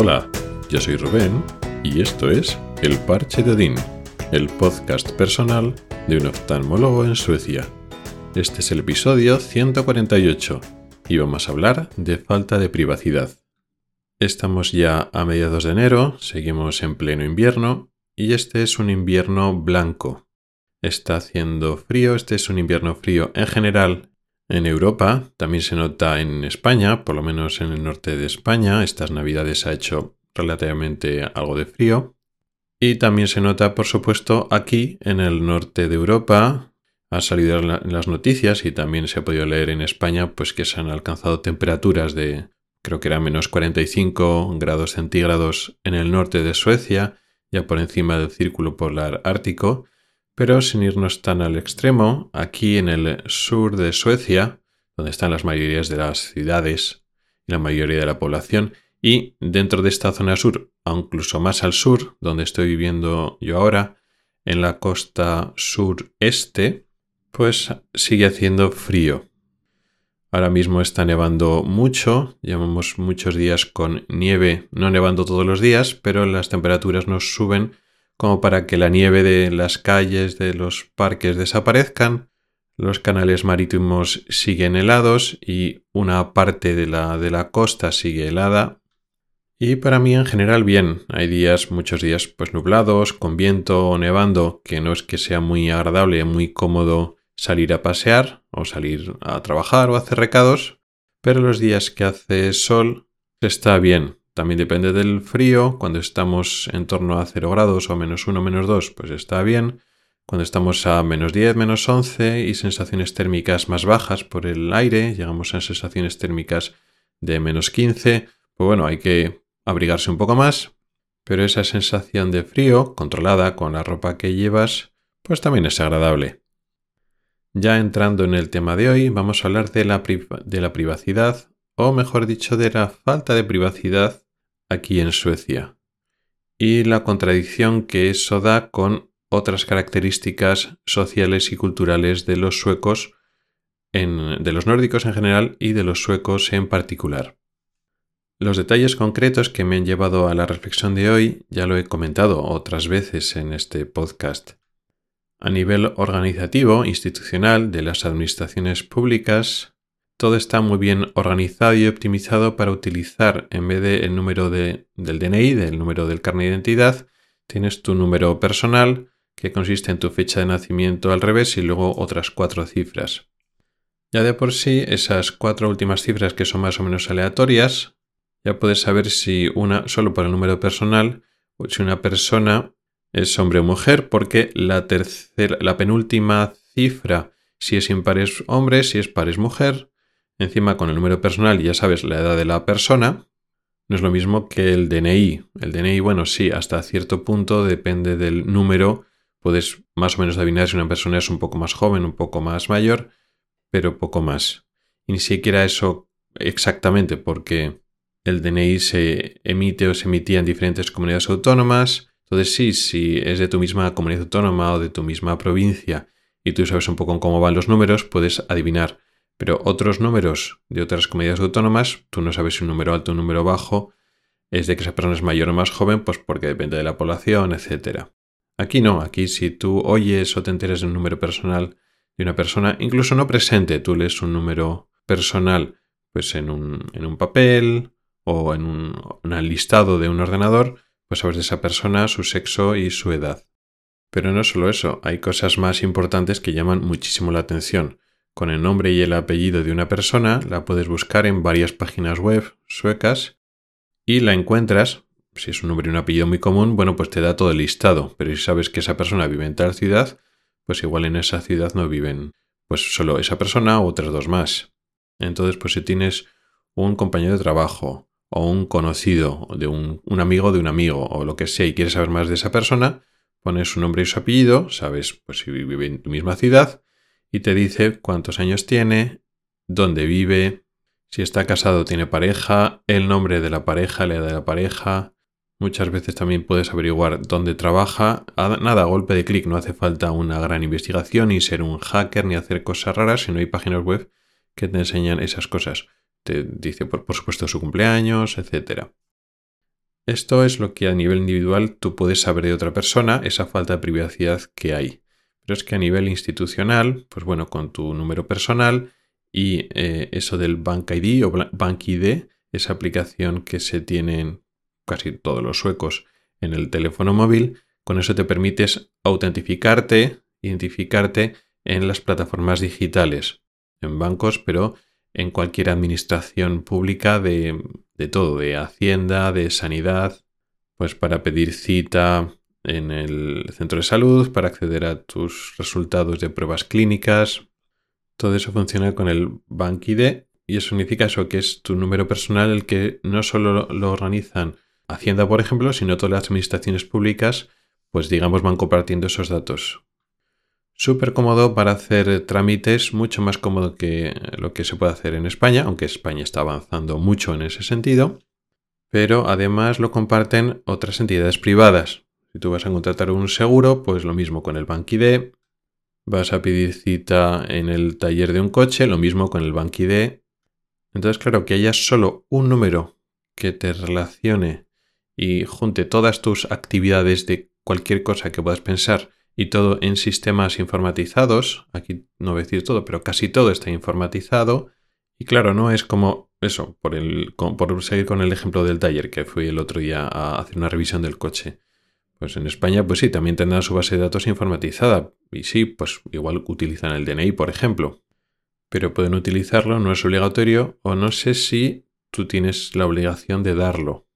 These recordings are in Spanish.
Hola, yo soy Rubén y esto es El Parche de Odín, el podcast personal de un oftalmólogo en Suecia. Este es el episodio 148 y vamos a hablar de falta de privacidad. Estamos ya a mediados de enero, seguimos en pleno invierno y este es un invierno blanco. Está haciendo frío, este es un invierno frío en general en Europa, también se nota en España, por lo menos en el norte de España, estas navidades ha hecho relativamente algo de frío. Y también se nota, por supuesto, aquí en el norte de Europa. Ha salido en las noticias y también se ha podido leer en España, pues que se han alcanzado temperaturas de, creo que era menos 45 grados centígrados en el norte de Suecia, ya por encima del círculo polar ártico, pero sin irnos tan al extremo, aquí en el sur de Suecia, donde están las mayorías de las ciudades y la mayoría de la población, y dentro de esta zona sur, incluso más al sur, donde estoy viviendo yo ahora, en la costa sureste, pues sigue haciendo frío. Ahora mismo está nevando mucho, llevamos muchos días con nieve, no nevando todos los días, pero las temperaturas nos suben como para que la nieve de las calles de los parques desaparezcan, los canales marítimos siguen helados y una parte de la, de la costa sigue helada. Y para mí en general bien, hay días, muchos días pues nublados, con viento o nevando, que no es que sea muy agradable, muy cómodo salir a pasear o salir a trabajar o hacer recados, pero los días que hace sol está bien, también depende del frío. Cuando estamos en torno a 0 grados o menos 1, menos 2, pues está bien. Cuando estamos a menos 10, menos 11 y sensaciones térmicas más bajas por el aire, llegamos a sensaciones térmicas de menos 15, pues bueno, hay que abrigarse un poco más. Pero esa sensación de frío, controlada con la ropa que llevas, pues también es agradable. Ya entrando en el tema de hoy, vamos a hablar de la, de la privacidad, o mejor dicho, de la falta de privacidad aquí en Suecia y la contradicción que eso da con otras características sociales y culturales de los suecos, de los nórdicos en general y de los suecos en particular. Los detalles concretos que me han llevado a la reflexión de hoy ya lo he comentado otras veces en este podcast. A nivel organizativo, institucional, de las administraciones públicas, todo está muy bien organizado y optimizado para utilizar, en vez del número del DNI, del número del carnet de identidad, tienes tu número personal, que consiste en tu fecha de nacimiento al revés y luego otras cuatro cifras. Ya de por sí, esas cuatro últimas cifras que son más o menos aleatorias, ya puedes saber si una, solo por el número personal, o si una persona es hombre o mujer, porque la tercera, la penúltima cifra, si es impar es hombre, si es par es mujer, Encima con el número personal ya sabes la edad de la persona. No es lo mismo que el DNI. El DNI, bueno, sí, hasta cierto punto depende del número. Puedes más o menos adivinar si una persona es un poco más joven, un poco más mayor, pero poco más. Y ni siquiera eso exactamente porque el DNI se emite o se emitía en diferentes comunidades autónomas. Entonces sí, si es de tu misma comunidad autónoma o de tu misma provincia y tú sabes un poco cómo van los números, puedes adivinar pero otros números de otras comunidades autónomas, tú no sabes si un número alto o un número bajo es de que esa persona es mayor o más joven, pues porque depende de la población, etc. Aquí no, aquí si tú oyes o te enteras de un número personal de una persona, incluso no presente, tú lees un número personal pues en un, en un papel o en un, un listado de un ordenador, pues sabes de esa persona, su sexo y su edad. Pero no solo eso, hay cosas más importantes que llaman muchísimo la atención con el nombre y el apellido de una persona, la puedes buscar en varias páginas web suecas y la encuentras. Si es un nombre y un apellido muy común, bueno, pues te da todo el listado. Pero si sabes que esa persona vive en tal ciudad, pues igual en esa ciudad no viven pues solo esa persona o otras dos más. Entonces, pues si tienes un compañero de trabajo o un conocido de un, un amigo de un amigo o lo que sea y quieres saber más de esa persona, pones su nombre y su apellido, sabes pues si vive en tu misma ciudad y te dice cuántos años tiene, dónde vive, si está casado tiene pareja, el nombre de la pareja, la edad de la pareja. Muchas veces también puedes averiguar dónde trabaja. Nada, golpe de clic, no hace falta una gran investigación, ni ser un hacker, ni hacer cosas raras, sino hay páginas web que te enseñan esas cosas. Te dice, por, por supuesto, su cumpleaños, etc. esto es lo que a nivel individual tú puedes saber de otra persona, esa falta de privacidad que hay. Pero es que a nivel institucional, pues bueno, con tu número personal y eh, eso del Bank ID o Bank ID, esa aplicación que se tiene en casi todos los suecos en el teléfono móvil, con eso te permites autentificarte, identificarte en las plataformas digitales, en bancos, pero en cualquier administración pública de, de todo, de hacienda, de sanidad, pues para pedir cita en el centro de salud, para acceder a tus resultados de pruebas clínicas. Todo eso funciona con el BankID y eso significa eso, que es tu número personal el que no solo lo organizan Hacienda, por ejemplo, sino todas las administraciones públicas, pues digamos van compartiendo esos datos. Súper cómodo para hacer trámites, mucho más cómodo que lo que se puede hacer en España, aunque España está avanzando mucho en ese sentido. Pero además lo comparten otras entidades privadas. Tú vas a contratar un seguro, pues lo mismo con el BankID. Vas a pedir cita en el taller de un coche, lo mismo con el BankID. Entonces, claro, que haya solo un número que te relacione y junte todas tus actividades de cualquier cosa que puedas pensar y todo en sistemas informatizados, aquí no voy a decir todo, pero casi todo está informatizado, y claro, no es como eso, por, el, por seguir con el ejemplo del taller que fui el otro día a hacer una revisión del coche. Pues en España, pues sí, también tendrán su base de datos informatizada. Y sí, pues igual utilizan el DNI, por ejemplo. Pero pueden utilizarlo, no es obligatorio, o no sé si tú tienes la obligación de darlo.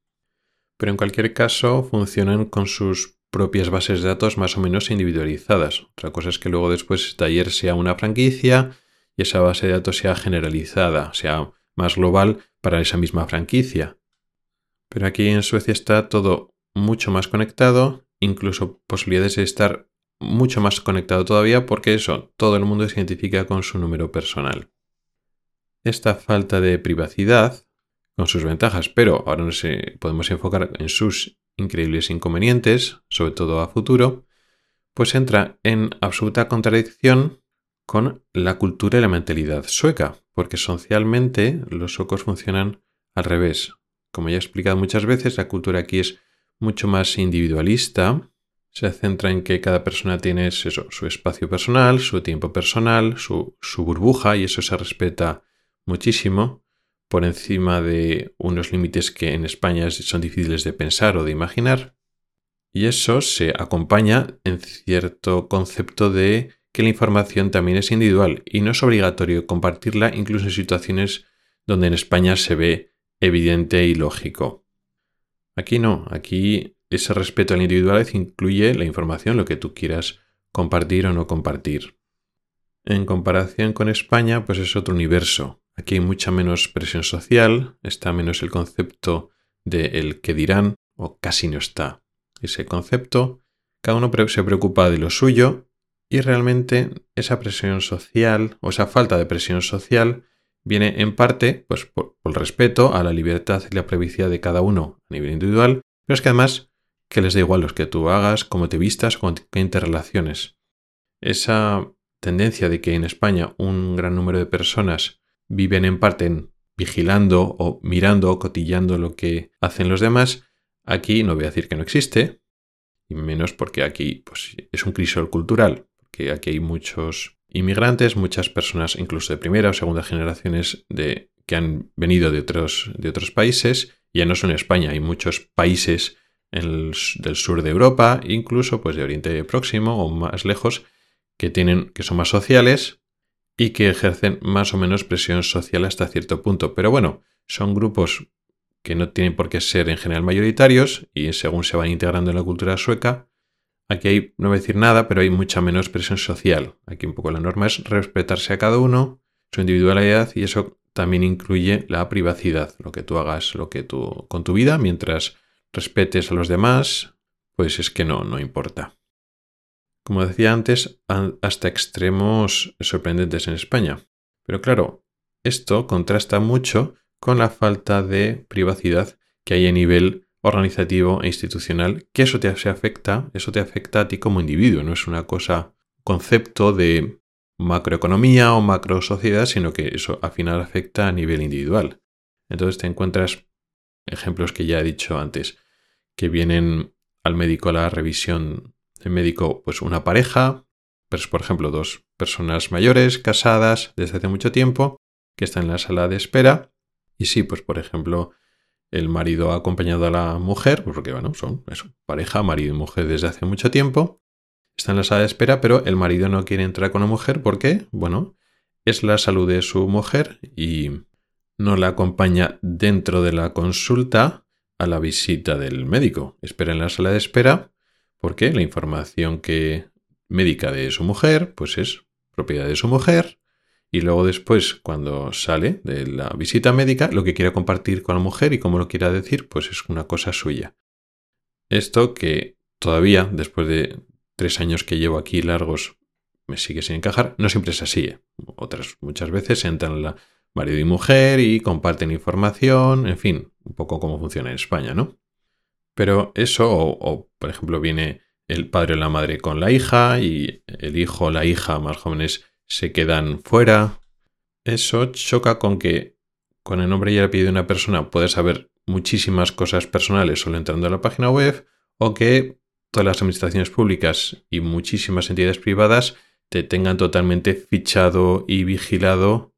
Pero en cualquier caso, funcionan con sus propias bases de datos más o menos individualizadas. Otra cosa es que luego después el taller sea una franquicia y esa base de datos sea generalizada, sea más global para esa misma franquicia. Pero aquí en Suecia está todo mucho más conectado, incluso posibilidades de estar mucho más conectado todavía porque eso, todo el mundo se identifica con su número personal. Esta falta de privacidad, con sus ventajas, pero ahora nos podemos enfocar en sus increíbles inconvenientes, sobre todo a futuro, pues entra en absoluta contradicción con la cultura y la mentalidad sueca, porque socialmente los suecos funcionan al revés. Como ya he explicado muchas veces, la cultura aquí es mucho más individualista, se centra en que cada persona tiene su espacio personal, su tiempo personal, su, burbuja, y eso se respeta muchísimo por encima de unos límites que en España son difíciles de pensar o de imaginar. Y eso se acompaña en cierto concepto de que la información también es individual y no es obligatorio compartirla incluso en situaciones donde en España se ve evidente y lógico. Aquí no, aquí ese respeto a la individualidad incluye la información, lo que tú quieras compartir o no compartir. En comparación con España, pues es otro universo. Aquí hay mucha menos presión social, está menos el concepto de el que dirán o casi no está. Ese concepto, cada uno se preocupa de lo suyo y realmente esa presión social o esa falta de presión social viene en parte pues, por, el respeto a la libertad y la privacidad de cada uno a nivel individual, pero es que además que les da igual lo que tú hagas, cómo te vistas, cómo te interrelaciones. Esa tendencia de que en España un gran número de personas viven en parte vigilando o mirando o cotillando lo que hacen los demás, aquí no voy a decir que no existe, y menos porque aquí pues, es un crisol cultural, porque aquí hay muchos inmigrantes, muchas personas incluso de primera o segunda generaciones de, que han venido de otros, de otros países, ya no son España, hay muchos países del sur de Europa, incluso pues de Oriente Próximo o más lejos, que, tienen, que son más sociales y que ejercen más o menos presión social hasta cierto punto. Pero bueno, son grupos que no tienen por qué ser en general mayoritarios y según se van integrando en la cultura sueca, aquí hay, no voy a decir nada, pero hay mucha menos presión social. Aquí un poco la norma es respetarse a cada uno, su individualidad y eso también incluye la privacidad, lo que tú hagas, lo que tú con tu vida, mientras respetes a los demás, pues es que no, no importa como decía antes, hasta extremos sorprendentes en España. Pero claro, esto contrasta mucho con la falta de privacidad que hay a nivel organizativo e institucional, que eso te afecta, eso te afecta a ti como individuo, no es una cosa, concepto de macroeconomía o macro sociedad, sino que eso al final afecta a nivel individual. Entonces te encuentras ejemplos que ya he dicho antes. que vienen al médico a la revisión del médico, pues una pareja, pues por ejemplo dos personas mayores, casadas desde hace mucho tiempo, que están en la sala de espera. Y sí, pues por ejemplo, el marido ha acompañado a la mujer, porque bueno, son pareja, marido y mujer desde hace mucho tiempo. Está en la sala de espera, pero el marido no quiere entrar con la mujer porque, bueno, es la salud de su mujer y no la acompaña dentro de la consulta a la visita del médico. Espera en la sala de espera porque la información que médica de su mujer, pues es propiedad de su mujer. Y luego después, cuando sale de la visita médica, lo que quiera compartir con la mujer y cómo lo quiera decir, pues es una cosa suya. Esto que todavía, después de tres años que llevo aquí largos, me sigue sin encajar, no siempre es así. ¿eh? Otras muchas veces entran la marido y mujer y comparten información, en fin, un poco cómo funciona en España, ¿no? Pero eso, o, por ejemplo, viene el padre o la madre con la hija y el hijo o la hija más jóvenes se quedan fuera. Eso choca con que con el nombre y el apellido de una persona puedes saber muchísimas cosas personales solo entrando a la página web o que todas las administraciones públicas y muchísimas entidades privadas te tengan totalmente fichado y vigilado,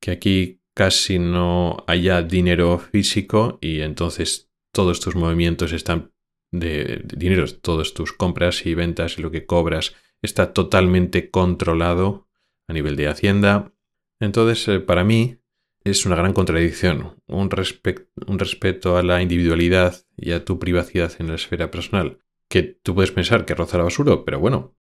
que aquí casi no haya dinero físico y entonces todos tus movimientos están de, dinero, todas tus compras y ventas y lo que cobras está totalmente controlado a nivel de Hacienda. Entonces, eh, para mí es una gran contradicción, un, un respeto a la individualidad y a tu privacidad en la esfera personal, que tú puedes pensar que roza la basura, pero bueno,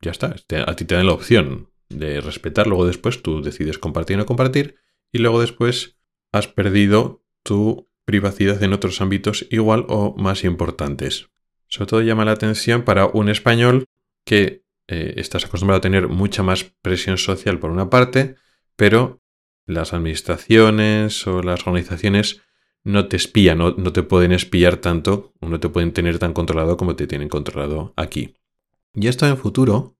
ya está, a ti te dan la opción de respetar, luego después tú decides compartir o no compartir, y luego después has perdido tu privacidad en otros ámbitos igual o más importantes. Sobre todo llama la atención para un español que eh, estás acostumbrado a tener mucha más presión social por una parte, pero las administraciones o las organizaciones no te espían, no, no te pueden espiar tanto, o no te pueden tener tan controlado como te tienen controlado aquí. Y esto en futuro,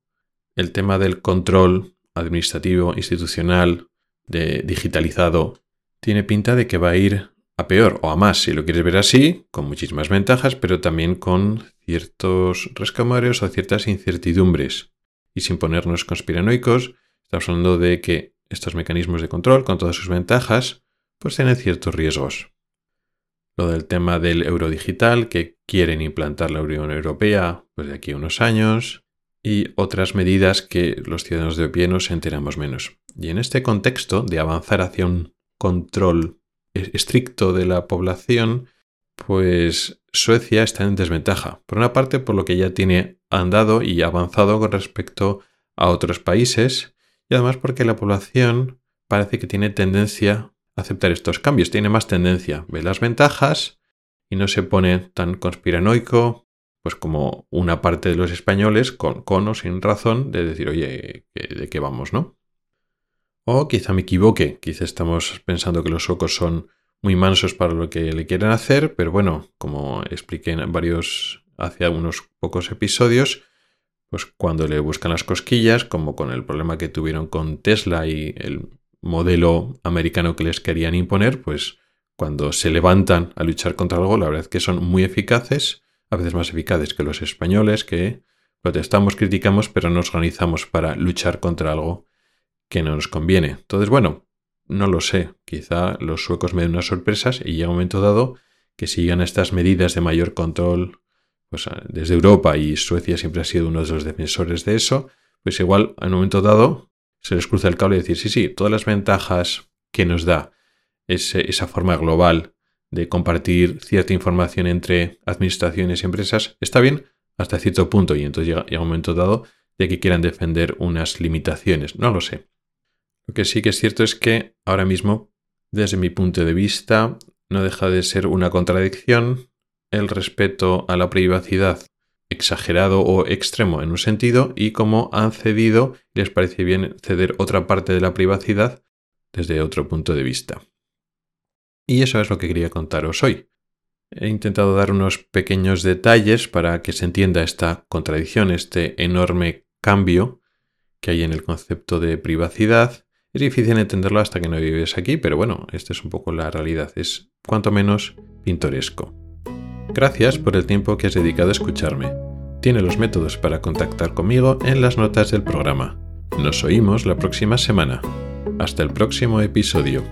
el tema del control administrativo, institucional, de digitalizado, tiene pinta de que va a ir a peor o a más, si lo quieres ver así, con muchísimas ventajas, pero también con ciertos rescamarios o ciertas incertidumbres. Y sin ponernos conspiranoicos, estamos hablando de que estos mecanismos de control, con todas sus ventajas, pues tienen ciertos riesgos. Lo del tema del euro digital, que quieren implantar la Unión Europea pues de aquí a unos años, y otras medidas que los ciudadanos de pie nos enteramos menos. Y en este contexto de avanzar hacia un control estricto de la población, pues Suecia está en desventaja. Por una parte, por lo que ya tiene andado y avanzado con respecto a otros países, y además porque la población parece que tiene tendencia a aceptar estos cambios, tiene más tendencia, ve las ventajas y no se pone tan conspiranoico, pues como una parte de los españoles, con, con o sin razón, de decir, oye, ¿de qué vamos, no? O quizá me equivoque, quizá estamos pensando que los suecos son muy mansos para lo que le quieren hacer, pero bueno, como expliqué en varios, hace unos pocos episodios, pues cuando le buscan las cosquillas, como con el problema que tuvieron con Tesla y el modelo americano que les querían imponer, pues cuando se levantan a luchar contra algo, la verdad es que son muy eficaces, a veces más eficaces que los españoles, que protestamos, criticamos, pero nos organizamos para luchar contra algo que no nos conviene. Entonces, bueno, no lo sé. Quizá los suecos me den unas sorpresas y llega un momento dado que sigan estas medidas de mayor control, pues desde Europa y Suecia siempre ha sido uno de los defensores de eso, pues igual en un momento dado se les cruza el cable y decir, sí, sí, todas las ventajas que nos da esa forma global de compartir cierta información entre administraciones y empresas está bien hasta cierto punto y entonces llega, llega un momento dado de que quieran defender unas limitaciones. No lo sé. Lo que sí que es cierto es que ahora mismo, desde mi punto de vista, no deja de ser una contradicción el respeto a la privacidad exagerado o extremo en un sentido y cómo han cedido les parece bien ceder otra parte de la privacidad desde otro punto de vista. Y eso es lo que quería contaros hoy. He intentado dar unos pequeños detalles para que se entienda esta contradicción, este enorme cambio que hay en el concepto de privacidad es difícil entenderlo hasta que no vives aquí, pero bueno, esta es un poco la realidad. Es cuanto menos pintoresco. Gracias por el tiempo que has dedicado a escucharme. Tiene los métodos para contactar conmigo en las notas del programa. Nos oímos la próxima semana. Hasta el próximo episodio.